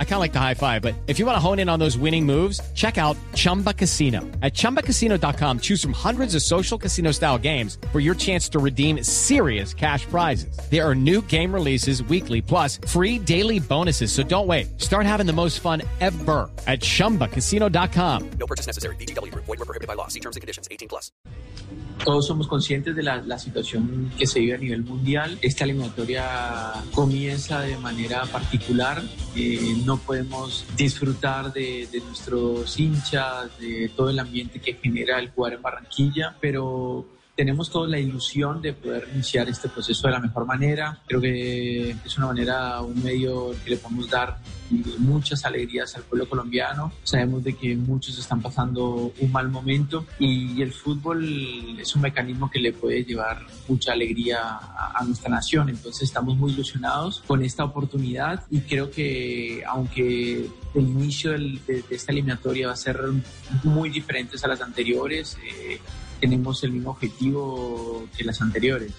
I kind of like the high five, but if you want to hone in on those winning moves, check out Chumba Casino. At ChumbaCasino.com, choose from hundreds of social casino style games for your chance to redeem serious cash prizes. There are new game releases weekly, plus free daily bonuses. So don't wait. Start having the most fun ever at ChumbaCasino.com. No purchase necessary. BGW. Void were prohibited by law. See terms and conditions. 18 plus. Todos somos conscientes de la, la situación que se vive a nivel mundial. Esta eliminatoria comienza de manera particular. Eh, no podemos disfrutar de, de, nuestros hinchas, de todo el ambiente que genera el jugar en Barranquilla, pero tenemos toda la ilusión de poder iniciar este proceso de la mejor manera. Creo que es una manera, un medio que le podemos dar muchas alegrías al pueblo colombiano. Sabemos de que muchos están pasando un mal momento y el fútbol es un mecanismo que le puede llevar mucha alegría a, nuestra nación. Entonces estamos muy ilusionados con esta oportunidad y creo que aunque el inicio de, esta eliminatoria va a ser muy diferente a las anteriores, eh, tenemos el mismo objetivo que las anteriores.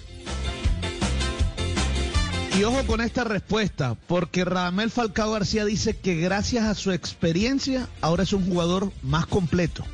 Y ojo con esta respuesta, porque Radamel Falcao García dice que gracias a su experiencia ahora es un jugador más completo.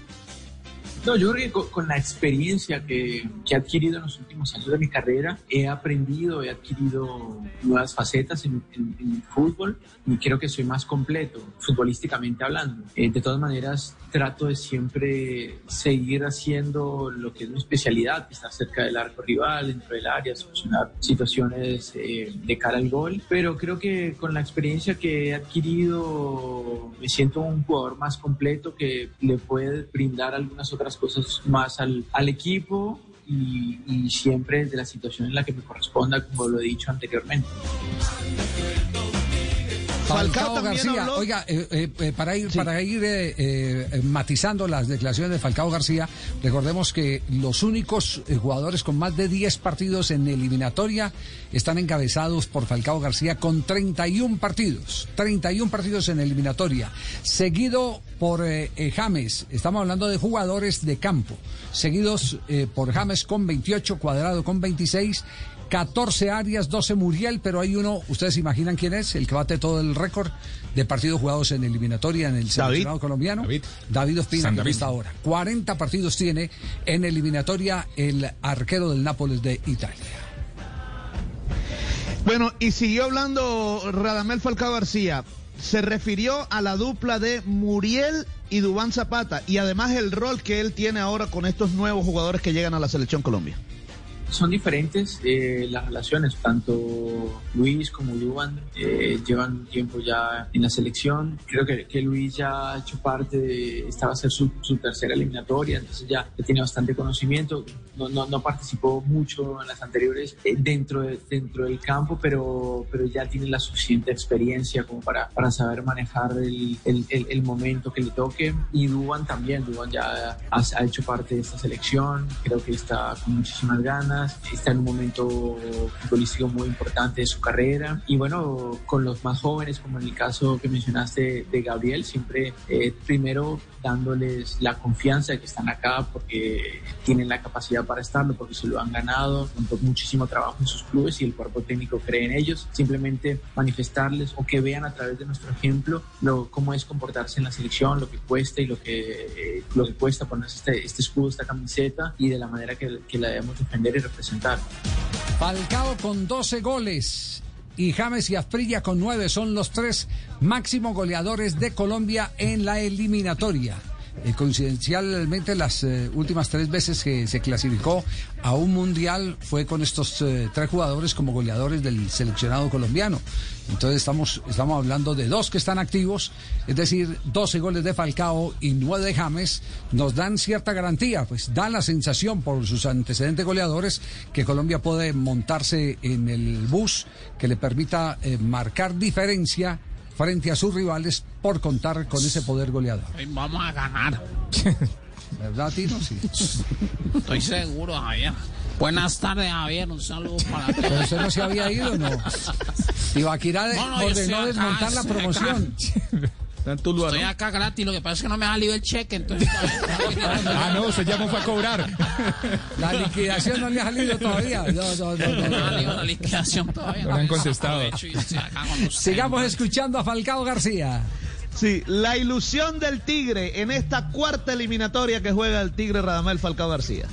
No, yo creo que con, la experiencia que, que, he adquirido en los últimos años de mi carrera, he aprendido, he adquirido nuevas facetas en, el fútbol y creo que soy más completo, futbolísticamente hablando. Eh, de todas maneras, trato de siempre seguir haciendo lo que es mi especialidad, estar cerca del arco rival, dentro del área, solucionar situaciones eh, de cara al gol. Pero creo que con la experiencia que he adquirido, me siento un jugador más completo que le puede brindar algunas otras cosas más al, al equipo y, y, siempre de la situación en la que me corresponda, como lo he dicho anteriormente. Falcao, García, oiga, eh, eh, eh, para ir, para ir matizando las declaraciones de Falcao García, recordemos que los únicos jugadores con más de 10 partidos en eliminatoria están encabezados por Falcao García con 31 partidos, 31 partidos en eliminatoria, seguido por James, estamos hablando de jugadores de campo, seguidos por James con 28, Cuadrado con 26 14 Arias, 12 Muriel, pero hay uno, ustedes imaginan quién es, el que bate todo el récord de partidos jugados en eliminatoria en el seleccionado colombiano. David, David Ospina, que está ahora. 40 partidos tiene en eliminatoria el arquero del Nápoles de Italia. Bueno, y siguió hablando Radamel Falcao García. Se refirió a la dupla de Muriel y Dubán Zapata y además el rol que él tiene ahora con estos nuevos jugadores que llegan a la selección Colombia son diferentes eh, las relaciones, tanto Luis como Luan eh, llevan tiempo ya en la selección. Creo que, que, Luis ya ha hecho parte de, esta va a ser su, su tercera eliminatoria, entonces ya, tiene bastante conocimiento. No, no, no, participó mucho en las anteriores eh, dentro, de, dentro del campo, pero, pero ya tiene la suficiente experiencia como para, para saber manejar el, el, el, momento que le toque. Y Duan también, Duan ya ha, ha hecho parte de esta selección, creo que está con muchísimas ganas está en un momento futbolístico muy importante de su carrera. Y bueno, con los más jóvenes, como en el caso que mencionaste de Gabriel, siempre eh, primero dándoles la confianza de que están acá porque tienen la capacidad para estarlo, porque se lo han ganado, con muchísimo trabajo en sus clubes y el cuerpo técnico cree en ellos, simplemente manifestarles o que vean a través de nuestro ejemplo lo, cómo es comportarse en la selección, lo que cuesta y lo que, eh, lo que cuesta ponerse este, este escudo, esta camiseta y de la manera que, que la debemos defender y representar. Falcao con 12 goles y James y Asprilla con 9 son los tres máximos goleadores de Colombia en la eliminatoria. Eh, coincidencialmente las eh, últimas tres veces que se clasificó a un mundial fue con estos eh, tres jugadores como goleadores del seleccionado colombiano. Entonces estamos, estamos hablando de dos que están activos, es decir, 12 goles de Falcao y 9 de James, nos dan cierta garantía, pues dan la sensación por sus antecedentes goleadores que Colombia puede montarse en el bus que le permita marcar diferencia frente a sus rivales por contar con ese poder goleador. Vamos a ganar. ¿Verdad, Tino? Sí. Estoy seguro, Javier. Buenas tardes, Javier. Un saludo para todos. Pero usted no se había ido, ¿no? Ibaquirá no, no, ordenó desmontar la promoción. Estoy acá gratis, lo que pasa es que no me ha salido el cheque, entonces... ah, no, se llama fue a cobrar. La liquidación no le ha salido todavía. No, no, no. No, ha salido la liquidación todavía. No han contestado. Sigamos escuchando a Falcao García. Sí, la ilusión del Tigre en esta cuarta eliminatoria que juega el Tigre Radamel Falcao García.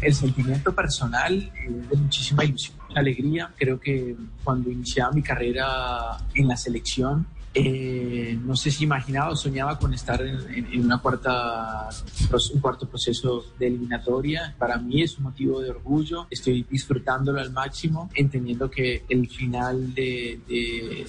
El sentimiento personal es de muchísima ilusión, alegría. Creo que cuando iniciaba mi carrera en la selección, eh, no sé si imaginaba o soñaba con estar en, una cuarta, un cuarto proceso de eliminatoria. Para mí es un motivo de orgullo. Estoy disfrutándolo al máximo, entendiendo que el final de,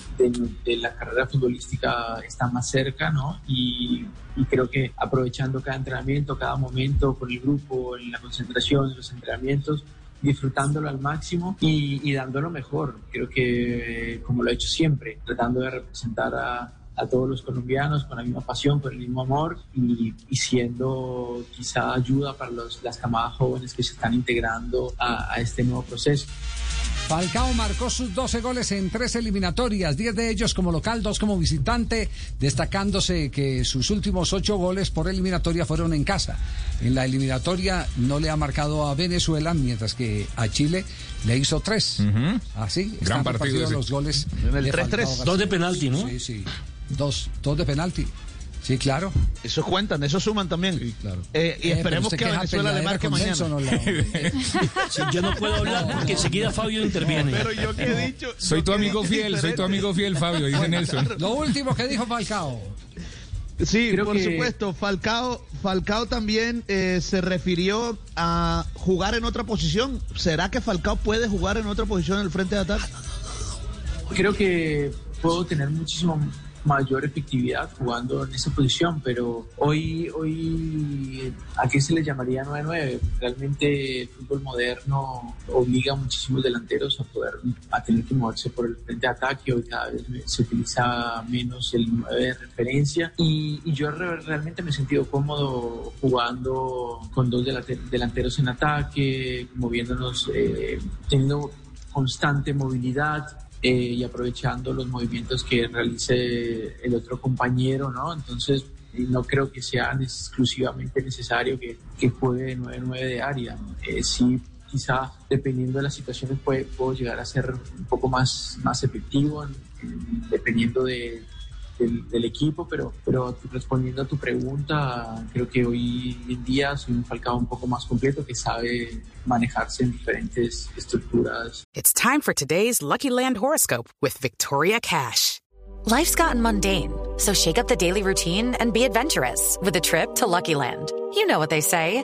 la carrera futbolística está más cerca, ¿no? Y, y, creo que aprovechando cada entrenamiento, cada momento con el grupo, en la concentración, en los entrenamientos, disfrutándolo al máximo y, y dando lo mejor. Creo que, como lo he hecho siempre, tratando de representar a, a todos los colombianos con la misma pasión, con el mismo amor y, y siendo quizá ayuda para los, las camadas jóvenes que se están integrando a, a este nuevo proceso. Falcao marcó sus 12 goles en tres eliminatorias, 10 de ellos como local, 2 como visitante, destacándose que sus últimos 8 goles por eliminatoria fueron en casa. En la eliminatoria no le ha marcado a Venezuela, mientras que a Chile le hizo 3. Así, Gran partido los goles. En el 3-3. Dos de penalti, ¿no? Sí, sí. Dos, dos de penalti. Sí, claro. Eso cuentan, eso suman también. Sí, claro. Eh, y Eh, esperemos que a Venezuela le marque mañana. Sí, yo no puedo hablar porque enseguida Fabio interviene. Pero yo que he dicho. Soy tu amigo fiel, soy tu amigo fiel, Fabio, dice Nelson. Lo último que dijo Falcao. Sí, Creo por que- supuesto. Falcao, Falcao también eh, se refirió a jugar en otra posición. ¿Será que Falcao puede jugar en otra posición en el frente de ataque? Creo que puedo tener muchísimo mayor efectividad jugando en esa posición, pero hoy, hoy ¿a qué se le llamaría 9-9? Realmente el fútbol moderno obliga a muchísimos delanteros a poder a tener que moverse por el frente de ataque, hoy cada vez se utiliza menos el 9 de referencia. Y, y yo re- realmente me he sentido cómodo jugando con dos delante- delanteros en ataque, moviéndonos, eh, teniendo constante movilidad eh, y aprovechando los movimientos que realice el otro compañero, ¿no? Entonces, eh, no creo que sea exclusivamente necesario que, juegue 9-9 de área. Eh, sí, quizá dependiendo de las situaciones puede- puedo llegar a ser un poco más, más efectivo en- en- dependiendo de, del, del equipo, pero, pero respondiendo a tu pregunta, creo que hoy en día soy un Falcao un poco más completo que sabe manejarse en diferentes estructuras It's time for today's Lucky Land horoscope with Victoria Cash. Life's gotten mundane, so shake up the daily routine and be adventurous with a trip to Lucky Land. You know what they say.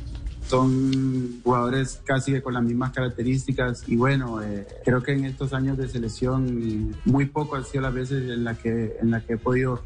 Son jugadores casi que con las mismas características y bueno, eh, creo que en estos años de selección muy poco han sido las veces en las que, en la que he podido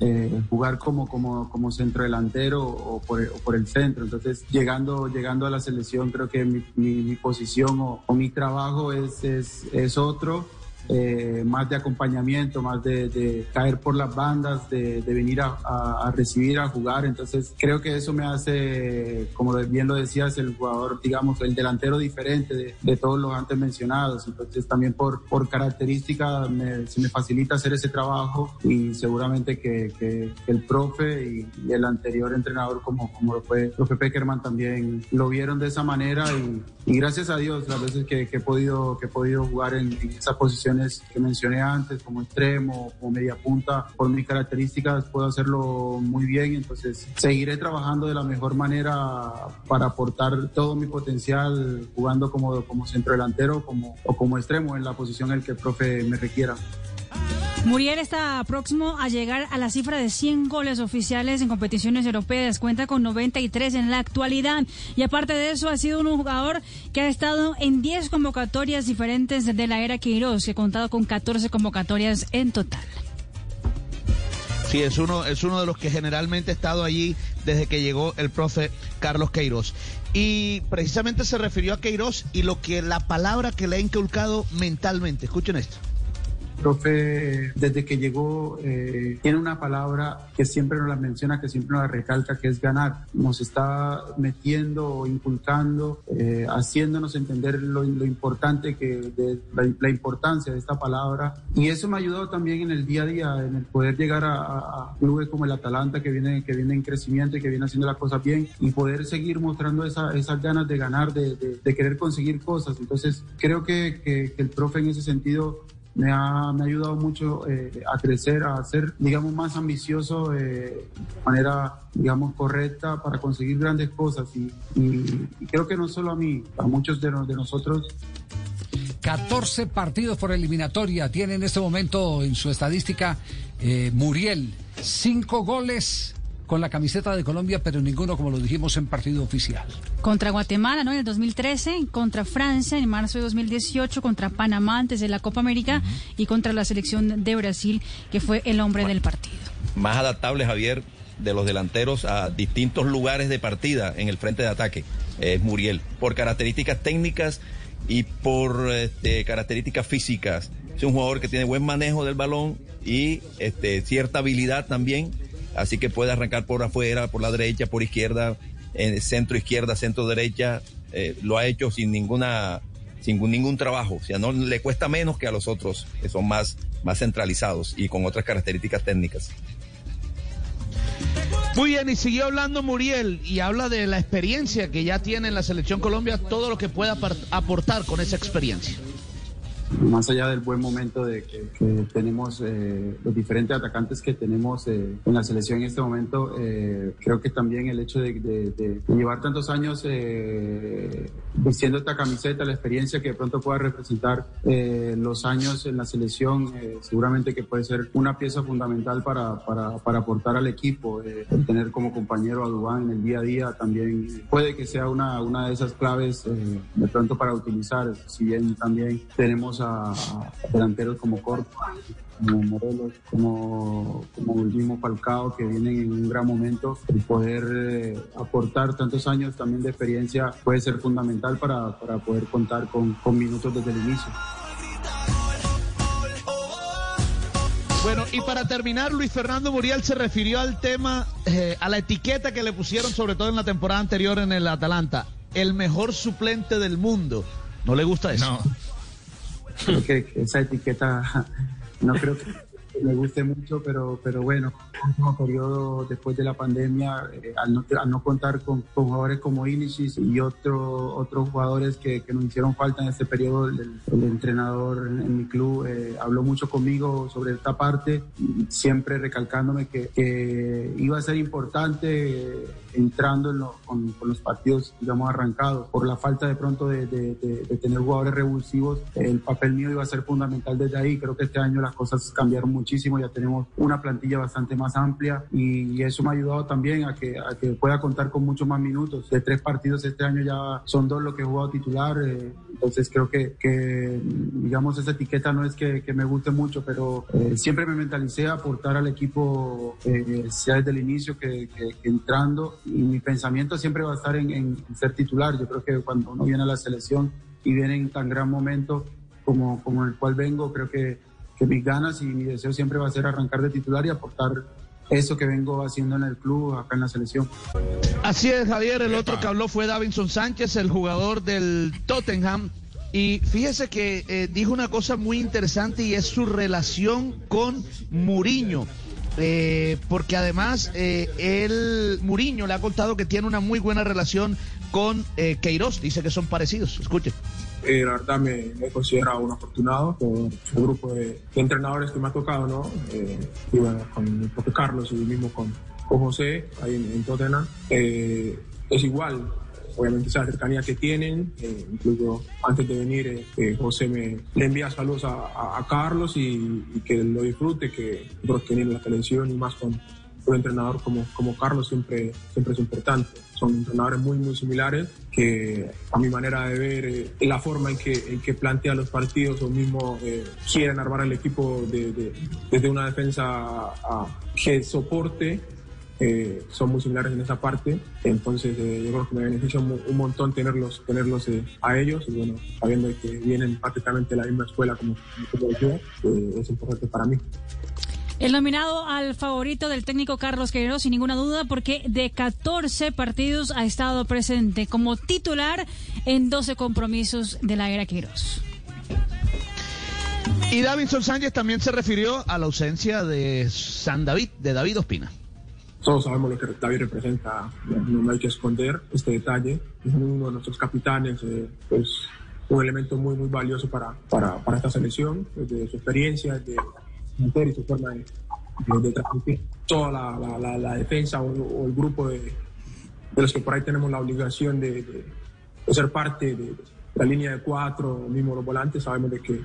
eh, jugar como, como, como centro delantero o por, o por el centro. Entonces, llegando, llegando a la selección, creo que mi, mi, mi posición o, o, mi trabajo es, es, es otro. Eh, más de acompañamiento, más de, caer por las bandas, de, venir a, a, a, recibir, a jugar. Entonces creo que eso me hace, como bien lo decías, el jugador, digamos, el delantero diferente de, de todos los antes mencionados. Entonces también por, por característica me, se me facilita hacer ese trabajo y seguramente que, el profe y, y, el anterior entrenador como, como lo fue el profe Peckerman también lo vieron de esa manera y, y gracias a Dios las veces que, que, he, podido, que he podido jugar en, en esa posición que mencioné antes, como extremo, como media punta, por mis características puedo hacerlo muy bien, entonces seguiré trabajando de la mejor manera para aportar todo mi potencial jugando como, como centro delantero como, o como extremo en la posición en la que el profe me requiera. Muriel está próximo a llegar a la cifra de 100 goles oficiales en competiciones europeas. Cuenta con 93 en la actualidad. Y aparte de eso, ha sido un jugador que ha estado en 10 convocatorias diferentes de la era Queiroz, que ha contado con 14 convocatorias en total. Sí, es uno, es uno de los que generalmente ha estado allí desde que llegó el profe Carlos Queiroz. Y precisamente se refirió a Queiroz y lo que la palabra que le ha inculcado mentalmente. Escuchen esto profe, desde que llegó, eh, tiene una palabra que siempre nos la menciona, que siempre nos la recalca, que es ganar. Nos está metiendo, inculcando, eh, haciéndonos entender lo, importante que, de, la, importancia de esta palabra. Y eso me ha ayudado también en el día a día, en el poder llegar a, clubes como el Atalanta, que viene, que viene en crecimiento y que viene haciendo las cosas bien, y poder seguir mostrando esa, esas ganas de ganar, de, de, querer conseguir cosas. Entonces, creo que, que, que el profe en ese sentido me ha, me ha ayudado mucho eh, a crecer, a ser, digamos, más ambicioso eh, de manera, digamos, correcta para conseguir grandes cosas. Y, creo que no solo a mí, a muchos de, de nosotros 14 partidos por eliminatoria tiene en este momento en su estadística eh, Muriel. 5 goles, con la camiseta de Colombia, pero ninguno, como lo dijimos, en partido oficial. Contra Guatemala, ¿no? En el 2013, contra Francia en marzo de 2018, contra Panamá antes de la Copa América y contra la selección de Brasil, que fue el hombre del partido. Más adaptable, Javier, de los delanteros a distintos lugares de partida en el frente de ataque es Muriel, por características técnicas y por este, características físicas. Es un jugador que tiene buen manejo del balón y este, cierta habilidad también así que puede arrancar por afuera, por la derecha, por izquierda, en centro izquierda, centro derecha, eh, lo ha hecho sin ninguna sin ningún trabajo, o sea, no le cuesta menos que a los otros que son más más centralizados y con otras características técnicas. Muy bien, y siguió hablando Muriel y habla de la experiencia que ya tiene en la selección Colombia, todo lo que pueda aportar con esa experiencia más allá del buen momento de que, tenemos eh, los diferentes atacantes que tenemos eh, en la selección en este momento, eh, creo que también el hecho de, llevar tantos años vistiendo esta camiseta, la experiencia que de pronto pueda representar los años en la selección, seguramente que puede ser una pieza fundamental para, para, para aportar al equipo, tener como compañero a Dubán en el día a día también puede que sea una, una de esas claves de pronto para utilizar, si bien también tenemos a, delanteros como Corto, como Morelos, como, como el mismo Falcao, que vienen en un gran momento. El poder eh, aportar tantos años también de experiencia puede ser fundamental para, para poder contar con, con minutos desde el inicio. Bueno, y para terminar, Luis Fernando Muriel se refirió al tema, eh, a la etiqueta que le pusieron, sobre todo en la temporada anterior en el Atalanta, el mejor suplente del mundo. ¿No le gusta eso? No. Creo que esa etiqueta no creo que me guste mucho, pero, pero bueno, último periodo después de la pandemia, eh, al, no, contar con, jugadores como Inicis y otro, otros jugadores que, que, nos hicieron falta en este periodo, el, entrenador en, mi club eh, habló mucho conmigo sobre esta parte, siempre recalcándome que, que iba a ser importante eh, entrando en con, con, los partidos, digamos, arrancados. Por la falta de pronto de, de, tener jugadores revulsivos, el papel mío iba a ser fundamental desde ahí. Creo que este año las cosas cambiaron muchísimo, ya tenemos una plantilla bastante más amplia y eso me ha ayudado también a que, a que pueda contar con muchos más minutos. De tres partidos este año ya son dos los que he jugado titular, eh, entonces creo que, que, digamos, esa etiqueta no es que, que me guste mucho, pero eh, siempre me mentalicé a aportar al equipo, eh, sea desde el inicio que, que, entrando y mi pensamiento siempre va a estar en, en, ser titular. Yo creo que cuando uno viene a la selección y viene en tan gran momento como, como el cual vengo, creo que, que mis ganas y mi deseo siempre va a ser arrancar de titular y aportar eso que vengo haciendo en el club, acá en la selección. Así es, Javier. El otro que habló fue Davinson Sánchez, el jugador del Tottenham. Y fíjese que eh, dijo una cosa muy interesante y es su relación con Muriño. Eh, porque además eh, el Muriño le ha contado que tiene una muy buena relación con eh, Queiroz. Dice que son parecidos. Escuche. Eh, la verdad me, he considerado un afortunado por el grupo de, entrenadores que me ha tocado, ¿no? Eh, con el propio Carlos y mismo con, con José ahí en, Tottenham. Eh, es igual, obviamente esa cercanía que tienen, eh, incluso antes de venir José me le envía saludos a, a, Carlos y, que lo disfrute, que nosotros tenemos la televisión y más con un entrenador como, como Carlos siempre, siempre es importante. Son entrenadores muy, muy similares que a mi manera de ver eh, la forma en que, en que plantea los partidos o mismo eh, quieren armar el equipo de, desde una defensa que soporte eh, son muy similares en esa parte. Entonces, eh, yo creo que me beneficia un, un montón tenerlos, tenerlos eh, a ellos. Y bueno, sabiendo que vienen prácticamente de la misma escuela como, como yo, eh, es importante para mí. El nominado al favorito del técnico Carlos Queiroz, sin ninguna duda, porque de 14 partidos ha estado presente como titular en 12 compromisos de la era Queiroz. Y Davinson Sánchez también se refirió a la ausencia de San David, de David Ospina. Todos sabemos lo que David representa, no, hay que esconder este detalle. Es uno de nuestros capitanes, eh, pues un elemento muy, muy valioso para, para, para esta selección, desde su experiencia, de y su forma de, de, transmitir toda la, la, la, la defensa o, o, el grupo de, de, los que por ahí tenemos la obligación de, de ser parte de la línea de cuatro, mismo los volantes, sabemos de que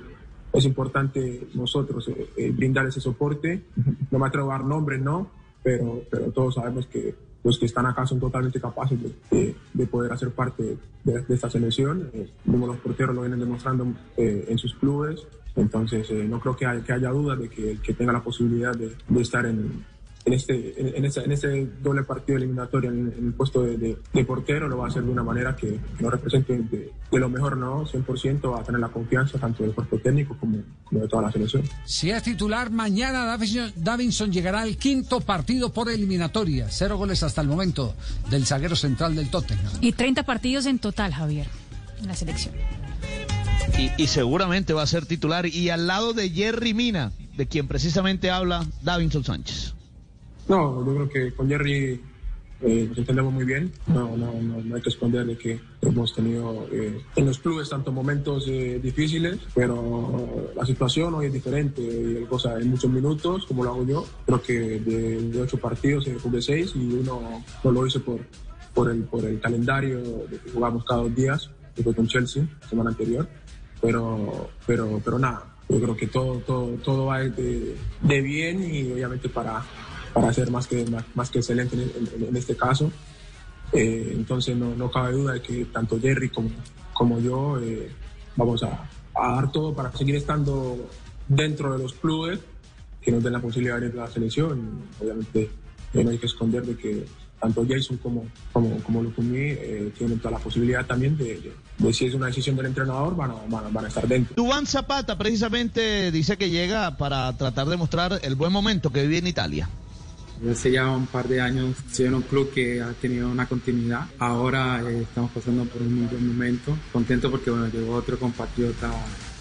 es importante nosotros eh, eh, brindar ese soporte. No me atrevo a dar nombres, ¿no? Pero, pero todos sabemos que los que están acá son totalmente capaces de, de, de poder hacer parte de, de esta selección. Eh, como los porteros lo vienen demostrando eh, en sus clubes. Entonces, eh, no creo que, hay, que haya duda de que, que tenga la posibilidad de, de estar en, en este, en, en, ese, en ese doble partido eliminatorio en, en el puesto de, de, de, portero lo va a hacer de una manera que, que lo represente de, de, lo mejor, ¿no? 100% va a tener la confianza tanto del cuerpo técnico como, como de toda la selección. Si es titular, mañana Davinson, Davinson llegará al quinto partido por eliminatoria. Cero goles hasta el momento del zaguero central del Tottenham. Y 30 partidos en total, Javier, en la selección. Y, seguramente va a ser titular. Y al lado de Jerry Mina, de quien precisamente habla Davinson Sánchez. No, yo creo que con Jerry eh, nos entendemos muy bien. No, no, no, no, hay que esconder de que hemos tenido eh, en los clubes tanto momentos eh, difíciles, pero la situación hoy es diferente. Y cosa en muchos minutos, como lo hago yo. Creo que de, de ocho partidos jugué seis y uno no lo hice por, por, el, por el calendario de que jugamos cada dos días, que fue con Chelsea la semana anterior. Pero, pero, pero nada, yo creo que todo, todo, todo va de, de bien y obviamente para para ser más que, más, más que excelente en, este caso. Eh, entonces no, no, cabe duda de que tanto Jerry como, como yo eh, vamos a, a, dar todo para seguir estando dentro de los clubes que nos den la posibilidad de ir a la selección. Obviamente eh, no hay que esconder de que tanto Jason como, como, como Lukumi eh, tienen toda la posibilidad también de, si es una decisión del entrenador, van a, van a, van a estar dentro. Dubán Zapata precisamente dice que llega para tratar de mostrar el buen momento que vive en Italia. Hace ya un par de años estoy en un club que ha tenido una continuidad. Ahora eh, estamos pasando por un muy buen momento. Contento porque bueno, llegó otro compatriota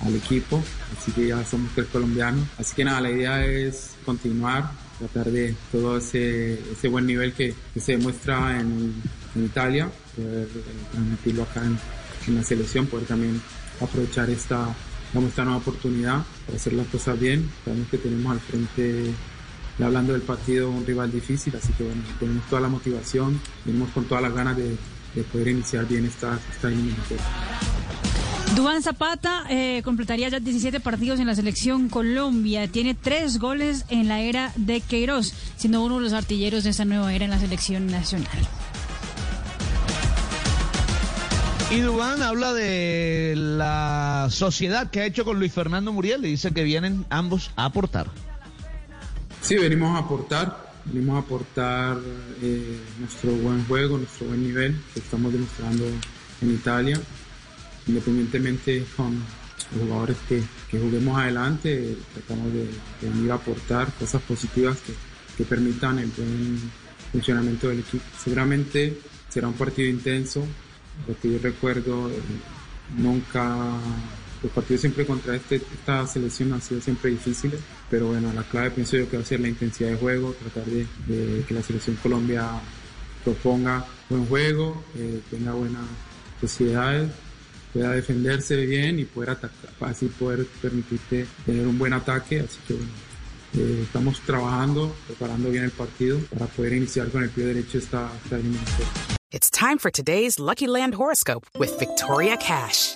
al equipo, así que ya somos tres colombianos. Así que nada, la idea es continuar, tratar de todo ese, ese buen nivel que, se demuestra en, Italia, poder eh, transmitirlo acá en, en, la selección, poder también aprovechar esta, digamos, esta nueva oportunidad para hacer las cosas bien. Sabemos que tenemos al frente hablando del partido, un rival difícil, así que bueno, tenemos toda la motivación, venimos con todas las ganas de, de poder iniciar bien esta, esta eliminatoria. Duan Zapata eh, completaría ya 17 partidos en la selección Colombia. Tiene tres goles en la era de Queiroz, siendo uno de los artilleros de esta nueva era en la selección nacional. Y Dubán habla de la sociedad que ha hecho con Luis Fernando Muriel y dice que vienen ambos a aportar. Sí, venimos a aportar, venimos a aportar eh, nuestro buen juego, nuestro buen nivel que estamos demostrando en Italia, independientemente con los jugadores que, que juguemos adelante, tratamos de, venir a aportar cosas positivas que, que, permitan el buen funcionamiento del equipo. Seguramente será un partido intenso, lo que yo recuerdo, eh, nunca los partidos siempre contra este, esta selección han sido siempre difíciles, pero bueno, la clave pienso yo que va a ser la intensidad de juego, tratar de, de que la selección Colombia proponga buen juego, eh, tenga buenas sociedades, pueda defenderse bien y poder atacar, así poder permitirte tener un buen ataque, así que bueno, eh, estamos trabajando, preparando bien el partido para poder iniciar con el pie derecho esta, esta eliminatoria. It's time for today's Lucky Land horoscope with Victoria Cash.